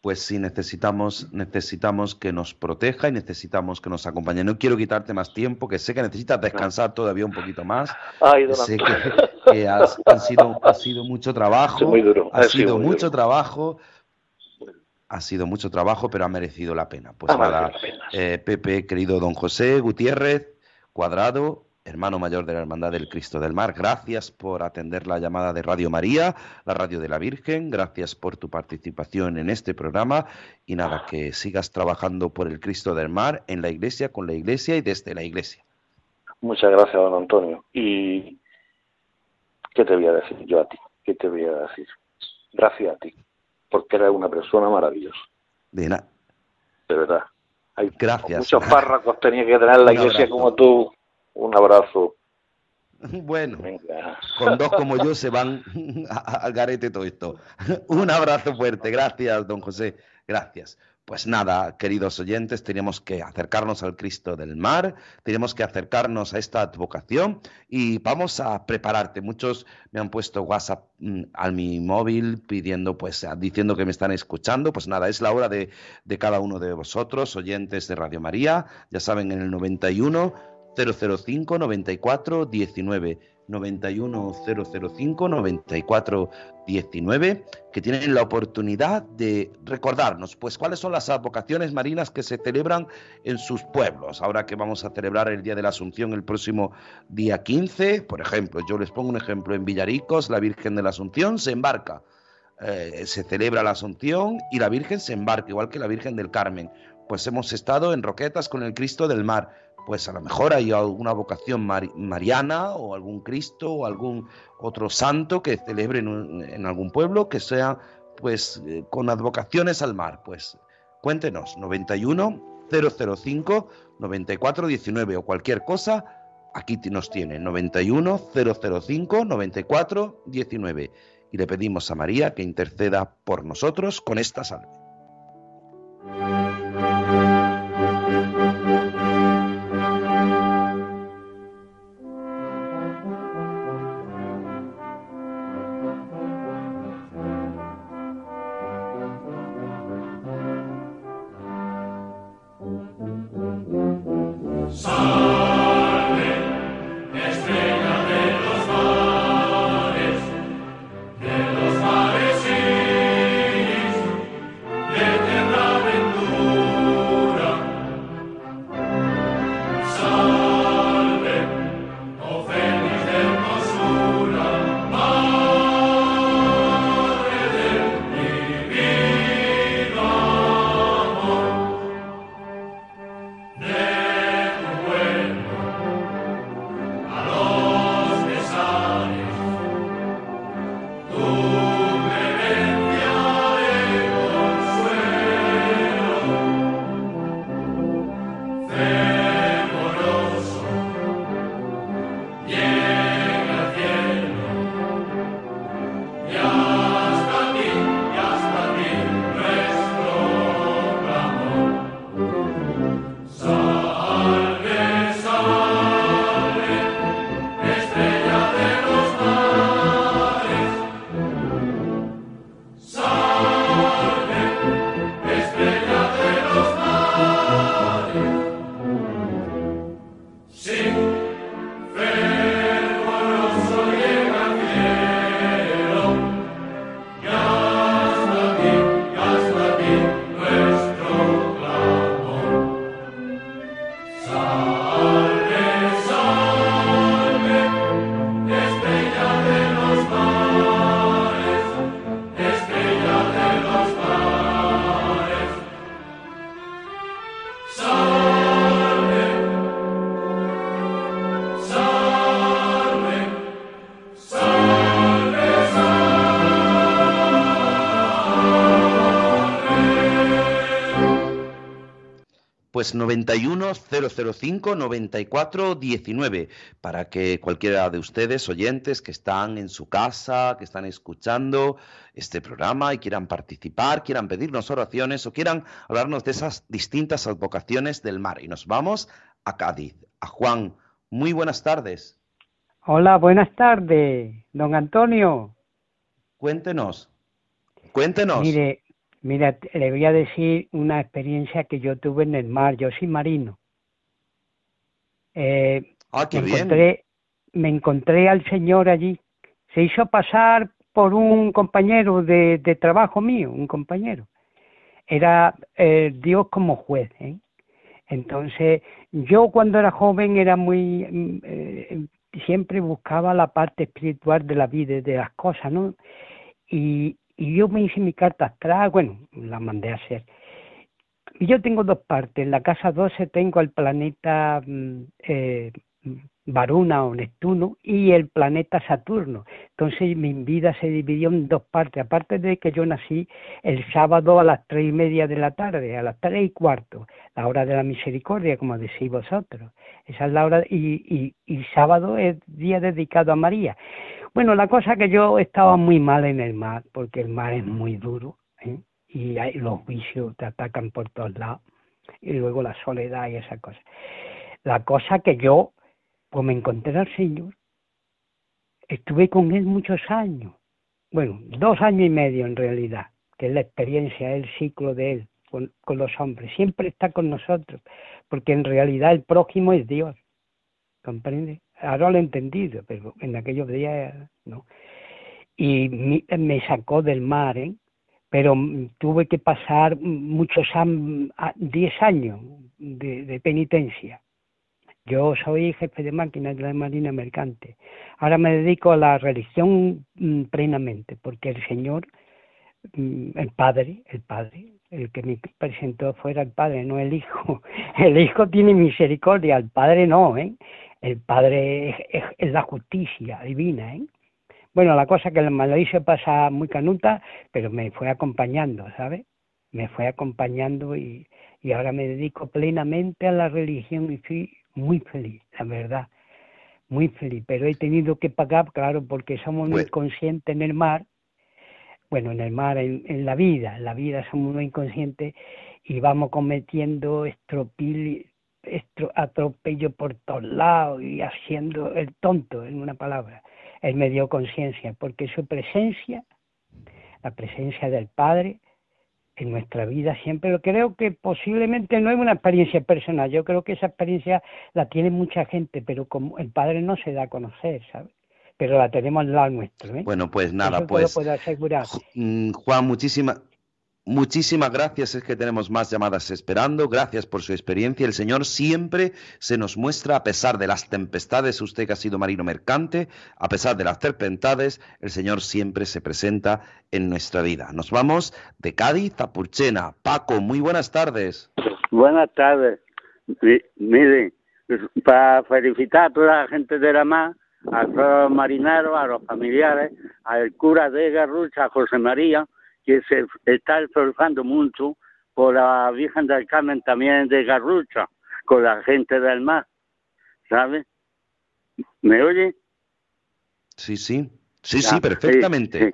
[SPEAKER 3] pues sí necesitamos, necesitamos que nos proteja y necesitamos que nos acompañe. No quiero quitarte más tiempo, que sé que necesitas descansar todavía un poquito más. sé que, has, <laughs> sido, ha sido mucho trabajo.
[SPEAKER 8] Muy duro.
[SPEAKER 3] Ha, sido, mucho trabajo. Ha sido mucho trabajo, pero ha merecido la pena. Pues nada, eh, Pepe, querido don José Gutiérrez, Cuadrado, hermano mayor de la Hermandad del Cristo del Mar, gracias por atender la llamada de Radio María, la radio de la Virgen, gracias por tu participación en este programa y nada, que sigas trabajando por el Cristo del Mar en la iglesia, con la iglesia y desde la iglesia.
[SPEAKER 8] Muchas gracias, don Antonio. ¿Y qué te voy a decir yo a ti? ¿Qué te voy a decir? Gracias a ti, porque eres una persona maravillosa.
[SPEAKER 3] De nada.
[SPEAKER 8] De verdad. Hay
[SPEAKER 3] Gracias.
[SPEAKER 8] Muchos párracos tenía que tener la iglesia como tú un abrazo. <laughs>
[SPEAKER 3] Bueno, con dos como yo <laughs> se van <laughs> al garete todo esto. Un abrazo fuerte. Gracias, don José. Gracias. Pues nada, queridos oyentes, tenemos que acercarnos al Cristo del Mar, tenemos que acercarnos a esta advocación y vamos a prepararte. Muchos me han puesto WhatsApp mm, a mi móvil pidiendo, pues, diciendo que me están escuchando. Pues nada, es la hora de, de cada uno de vosotros, oyentes de Radio María. Ya saben, en el 91 005 94 19 91005 94 19 que tienen la oportunidad de recordarnos pues cuáles son las advocaciones marinas que se celebran en sus pueblos. Ahora que vamos a celebrar el Día de la Asunción el próximo día 15, por ejemplo, yo les pongo un ejemplo en Villaricos, la Virgen de la Asunción se embarca. Eh, se celebra la Asunción y la Virgen se embarca, igual que la Virgen del Carmen. Pues hemos estado en Roquetas con el Cristo del Mar pues a lo mejor hay alguna vocación mariana o algún Cristo o algún otro santo que celebre en, algún pueblo que sea pues eh, con advocaciones al mar. Pues cuéntenos, 91 005 94 19 o cualquier cosa, aquí nos tiene 91 005 94 19 y le pedimos a María que interceda por nosotros con esta salve. Pues 91 005 94 19 para que cualquiera de ustedes oyentes que están en su casa, que están escuchando este programa y quieran participar, quieran pedirnos oraciones o quieran hablarnos de esas distintas advocaciones del mar. Y nos vamos a Cádiz, a Juan. Muy buenas tardes.
[SPEAKER 9] Hola, buenas tardes, don Antonio.
[SPEAKER 3] Cuéntenos. Cuéntenos.
[SPEAKER 9] Mire, Mira, le voy a decir una experiencia que yo tuve en el mar. Yo soy marino.
[SPEAKER 3] Eh, ah, qué
[SPEAKER 9] me
[SPEAKER 3] bien.
[SPEAKER 9] Encontré, me encontré al señor allí. Se hizo pasar por un compañero de, de trabajo mío, un compañero. Era eh, Dios como juez. ¿eh? Entonces, yo cuando era joven era muy... Mm, eh, siempre buscaba la parte espiritual de la vida, de las cosas, ¿no? Y, y yo me hice mi carta astral, bueno, la mandé a hacer. Y yo tengo dos partes. En la casa 12 tengo el planeta mm, eh, Varuna o Neptuno y el planeta Saturno. Entonces mi vida se dividió en dos partes. Aparte de que yo nací el sábado a las tres y media de la tarde, a las tres y cuarto, la hora de la misericordia, como decís vosotros. Esa es la hora, y, y, y sábado es día dedicado a María. Bueno, la cosa que yo estaba muy mal en el mar, porque el mar es muy duro, ¿eh? y los vicios te atacan por todos lados y luego la soledad y esa cosa. La cosa que yo, pues me encontré al Señor, estuve con Él muchos años, bueno, dos años y medio en realidad, que es la experiencia, el ciclo de Él con, con los hombres, siempre está con nosotros, porque en realidad el prójimo es Dios, ¿comprende? Ahora lo he entendido, pero en aquellos días no. Y me sacó del mar, ¿eh? pero tuve que pasar muchos años, 10 años de, penitencia. Yo soy jefe de máquinas de la Marina Mercante. Ahora me dedico a la religión plenamente, porque el Señor, el Padre, el Padre, el que me presentó fuera el Padre, no el Hijo. <laughs> El Hijo tiene misericordia, el Padre no, ¿eh? El Padre es, es la justicia divina, ¿eh? Bueno, la cosa que me lo pasar muy canuta, pero me fue acompañando, ¿sabes? Me fue acompañando y, y ahora me dedico plenamente a la religión y fui muy feliz, la verdad, muy feliz. Pero he tenido que pagar, claro, porque somos muy conscientes en el mar, bueno, en el mar, en, en la vida, en la vida somos muy inconscientes y vamos cometiendo estropil, estro, atropello por todos lados y haciendo el tonto, en una palabra él me dio conciencia, porque su presencia, la presencia del Padre en nuestra vida siempre lo creo que posiblemente no es una experiencia personal, yo creo que esa experiencia la tiene mucha gente, pero como el Padre no se da a conocer, ¿sabes? Pero la tenemos al lado nuestro. ¿eh?
[SPEAKER 3] Bueno, pues nada, pues.
[SPEAKER 9] Puedo asegurar.
[SPEAKER 3] Mm, Juan, muchísimas Muchísimas gracias, es que tenemos más llamadas esperando. Gracias por su experiencia. El Señor siempre se nos muestra, a pesar de las tempestades, usted que ha sido marino mercante, a pesar de las tempestades, el Señor siempre se presenta en nuestra vida. Nos vamos de Cádiz a Purchena. Paco, muy buenas tardes.
[SPEAKER 10] Buenas tardes. Mire, para felicitar a toda la gente de la mar, a todos los marineros, a los familiares, al cura de Garrucha, a José María, que se está esforzando mucho por la Virgen del Carmen también de Garrucha, con la gente del mar, ¿sabe? ¿Me oye?
[SPEAKER 3] Sí, sí. Sí, sí, perfectamente.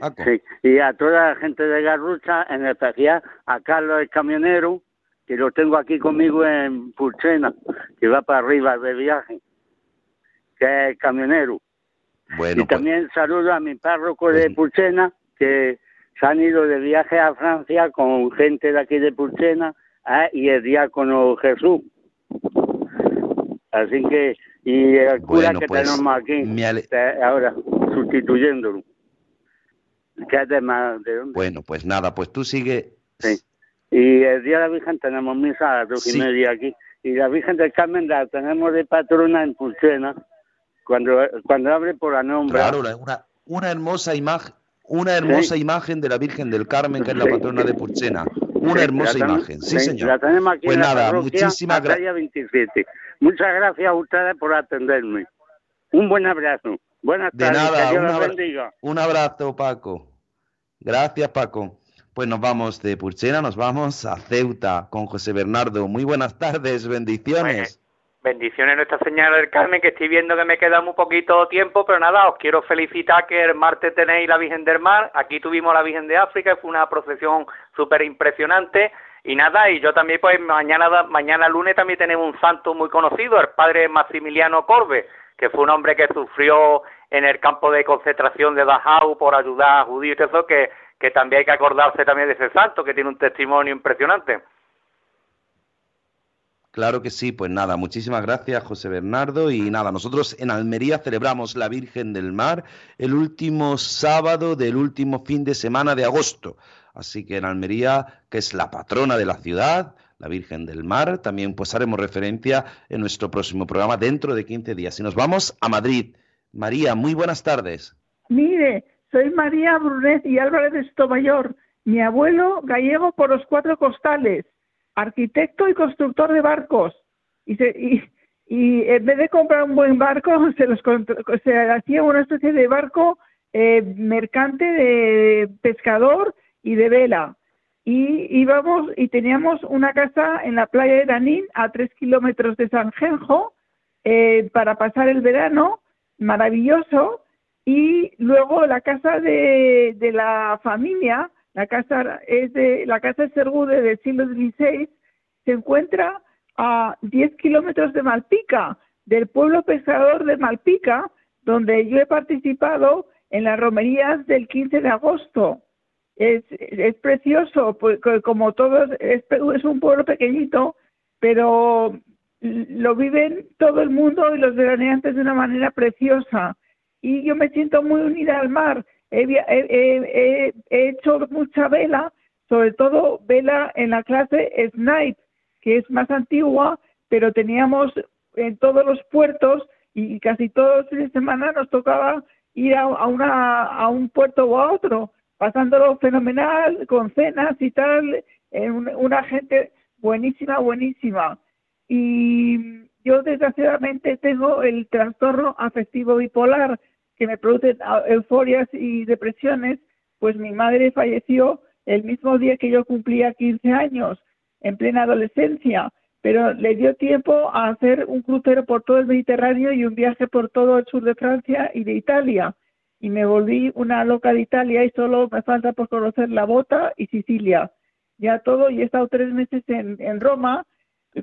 [SPEAKER 10] Y a toda la gente de Garrucha, en especial a Carlos el camionero, que lo tengo aquí conmigo en Pulsena, que va para arriba de viaje, que es camionero.
[SPEAKER 3] Bueno,
[SPEAKER 10] y también saludo a mi párroco de pues Pulsena, que se han ido de viaje a Francia con gente de aquí de Pulchena ¿eh? y el diácono Jesús. Así que, y el cura que
[SPEAKER 3] pues,
[SPEAKER 10] tenemos aquí, ahora, sustituyéndolo. ¿Qué es de, más, de dónde?
[SPEAKER 3] Bueno, pues nada, pues tú sigue.
[SPEAKER 10] Sí. Y el Día de la Virgen tenemos misa a las dos y media aquí. Y la Virgen del Carmen la tenemos de patrona en Pulchena, cuando, cuando abre por la nombre.
[SPEAKER 3] Claro, una, una hermosa imagen una hermosa imagen de la Virgen del Carmen, que es la patrona de Purchena. Una hermosa imagen, sí, señor. Pues nada, muchísimas gracias.
[SPEAKER 10] Muchas gracias a ustedes por atenderme. Un buen abrazo. Buenas
[SPEAKER 3] de
[SPEAKER 10] tardes.
[SPEAKER 3] nada,
[SPEAKER 10] que
[SPEAKER 3] un,
[SPEAKER 10] Dios
[SPEAKER 3] abra
[SPEAKER 10] bendiga.
[SPEAKER 3] un abrazo, Paco. Gracias, Paco. Pues nos vamos de Purchena, nos vamos a Ceuta con José Bernardo. Muy buenas tardes, bendiciones.
[SPEAKER 11] Bendiciones Nuestra Señora del Carmen, que estoy viendo que me queda muy poquito tiempo, pero nada, os quiero felicitar que el martes tenéis la Virgen del Mar, aquí tuvimos la Virgen de África, fue una procesión súper impresionante, y nada, y yo también pues mañana, mañana lunes también tenemos un santo muy conocido, el padre Maximiliano Corbe, que fue un hombre que sufrió en el campo de concentración de Dachau por ayudar a judíos y eso, que, que también hay que acordarse también de ese santo, que tiene un testimonio impresionante.
[SPEAKER 3] Claro que sí, pues nada, muchísimas gracias José Bernardo y nada, nosotros en Almería celebramos la Virgen del Mar el último sábado del último fin de semana de agosto. Así que en Almería, que es la patrona de la ciudad, la Virgen del Mar, también pues haremos referencia en nuestro próximo programa dentro de 15 días. Y nos vamos a Madrid. María, muy buenas tardes.
[SPEAKER 12] Mire, soy María Brunet y Álvarez de Estomayor, mi abuelo gallego por los cuatro costales arquitecto y constructor de barcos. Y, se, y, y en vez de comprar un buen barco, <laughs> se, los, se hacía una especie de barco eh, mercante de pescador y de vela. Y íbamos y teníamos una casa en la playa de Danín, a tres kilómetros de San Genjo, eh, para pasar el verano, maravilloso. Y luego la casa de, de la familia La casa es de la casa Sergude del siglo XVI. Se encuentra a 10 kilómetros de Malpica, del pueblo pescador de Malpica, donde yo he participado en las romerías del 15 de agosto. Es, es precioso, como todos, es, es un pueblo pequeñito, pero lo viven todo el mundo y los veraneantes de una manera preciosa. Y yo me siento muy unida al mar. He, he, he, hecho mucha vela, sobre todo vela en la clase Snipe, que es más antigua, pero teníamos en todos los puertos y casi todos los fines de semana nos tocaba ir a, una, a un puerto o a otro, pasándolo fenomenal, con cenas y tal, en una gente buenísima, buenísima. Y yo desgraciadamente tengo el trastorno afectivo bipolar que me produce euforias y depresiones, pues mi madre falleció el mismo día que yo cumplía 15 años, en plena adolescencia, pero le dio tiempo a hacer un crucero por todo el Mediterráneo y un viaje por todo el sur de Francia y de Italia. Y me volví una loca de Italia y solo me falta por conocer la Bota y Sicilia. Ya todo, y he estado tres meses en, en Roma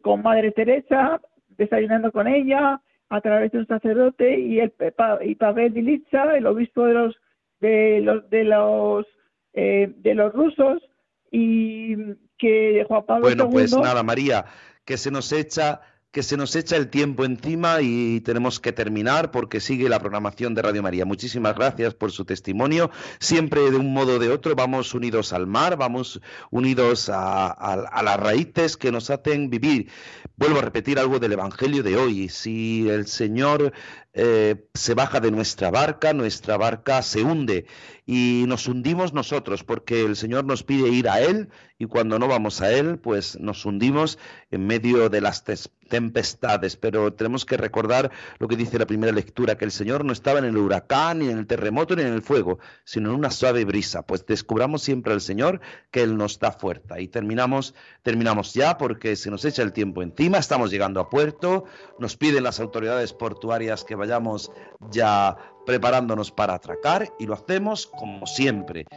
[SPEAKER 12] con Madre Teresa, desayunando con ella, a través de un sacerdote y el y Pavel Dilitsa, el obispo de los de los de los eh, de los rusos y que Juan Pablo
[SPEAKER 3] bueno pues nada María que se nos echa que se nos echa el tiempo encima y tenemos que terminar porque sigue la programación de Radio María. Muchísimas gracias por su testimonio. Siempre de un modo o de otro vamos unidos al mar, vamos unidos a, las raíces que nos hacen vivir. Vuelvo a repetir algo del Evangelio de hoy. Si el Señor eh, se baja de nuestra barca, nuestra barca se hunde y nos hundimos nosotros porque el Señor nos pide ir a Él y cuando no vamos a Él, pues nos hundimos en medio de las tempestades. Pero tenemos que recordar lo que dice la primera lectura, que el Señor no estaba en el huracán, ni en el terremoto, ni en el fuego, sino en una suave brisa. Pues descubramos siempre al Señor que Él nos da fuerza. Y terminamos, terminamos ya porque se nos echa el tiempo encima, estamos llegando a puerto, nos piden las autoridades portuarias que vayamos ya preparándonos para atracar y lo hacemos como siempre,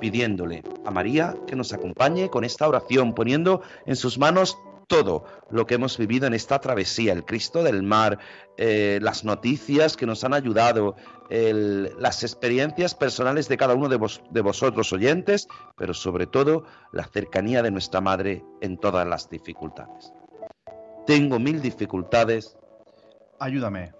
[SPEAKER 3] pidiéndole a María que nos acompañe con esta oración, poniendo en sus manos todo lo que hemos vivido en esta travesía, el Cristo del mar, eh, las noticias que nos han ayudado, las experiencias personales de cada uno de, de vosotros oyentes, pero sobre todo la cercanía de nuestra Madre en todas las dificultades. Tengo mil dificultades.
[SPEAKER 4] Ayúdame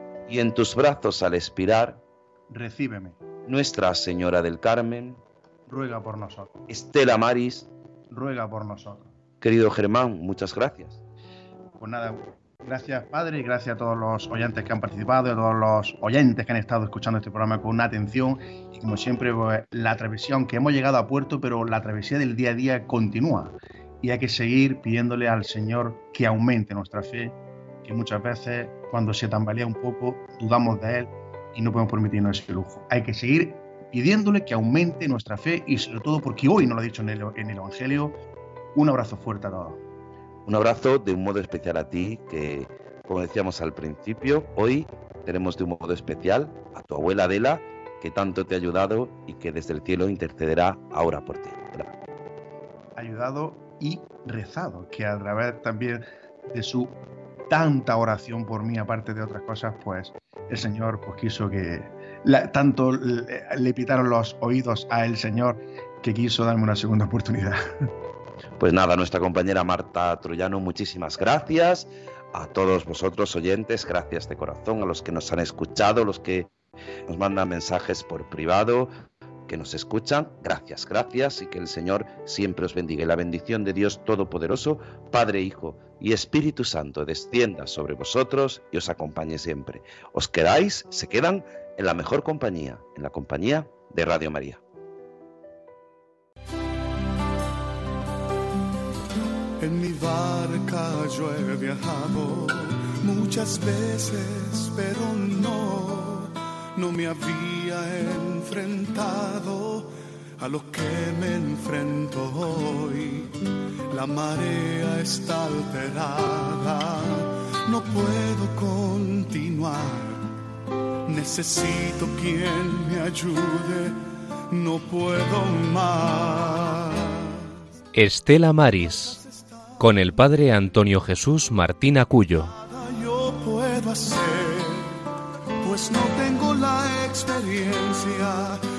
[SPEAKER 3] y en tus brazos al expirar,
[SPEAKER 4] recíbeme.
[SPEAKER 3] Nuestra Señora del Carmen,
[SPEAKER 4] ruega por nosotros.
[SPEAKER 3] Estela Maris,
[SPEAKER 4] ruega por nosotros.
[SPEAKER 3] Querido Germán, muchas gracias.
[SPEAKER 4] Pues nada, gracias Padre y gracias a todos los oyentes que han participado y a todos los oyentes que han estado escuchando este programa con una atención y como siempre pues, la travesía, que hemos llegado a puerto, pero la travesía del día a día continúa y hay que seguir pidiéndole al Señor que aumente nuestra fe, que muchas veces cuando se tambalea un poco, dudamos de Él y no podemos permitirnos ese lujo. Hay que seguir pidiéndole que aumente nuestra fe y sobre todo porque hoy nos lo ha dicho en el, en el Evangelio, un abrazo fuerte a todos.
[SPEAKER 3] Un abrazo de un modo especial a ti, que como decíamos al principio, hoy tenemos de un modo especial a tu abuela Adela, que tanto te ha ayudado y que desde el cielo intercederá ahora por ti.
[SPEAKER 4] Ayudado y rezado, que a través también de su tanta oración por mí, aparte de otras cosas, pues el Señor pues quiso que tanto le, le, pitaron los oídos a el Señor que quiso darme una segunda oportunidad. <laughs>
[SPEAKER 3] Pues nada, nuestra compañera Marta Troyano, muchísimas gracias. A todos vosotros oyentes, gracias de corazón, a los que nos han escuchado, los que nos mandan mensajes por privado, que nos escuchan, gracias, gracias y que el Señor siempre os bendiga. Y la bendición de Dios Todopoderoso, Padre, Hijo y Espíritu Santo descienda sobre vosotros y os acompañe siempre. Os quedáis, se quedan en la mejor compañía, en la compañía de Radio María.
[SPEAKER 2] En mi barca yo he viajado muchas veces, pero no, no me había enfrentado a lo que me enfrento hoy. La marea está alterada, no puedo continuar. Necesito quien me ayude, no puedo más.
[SPEAKER 1] Estela Maris, con el padre Antonio Jesús Martín Acuyo.
[SPEAKER 2] yo puedo hacer, pues no tengo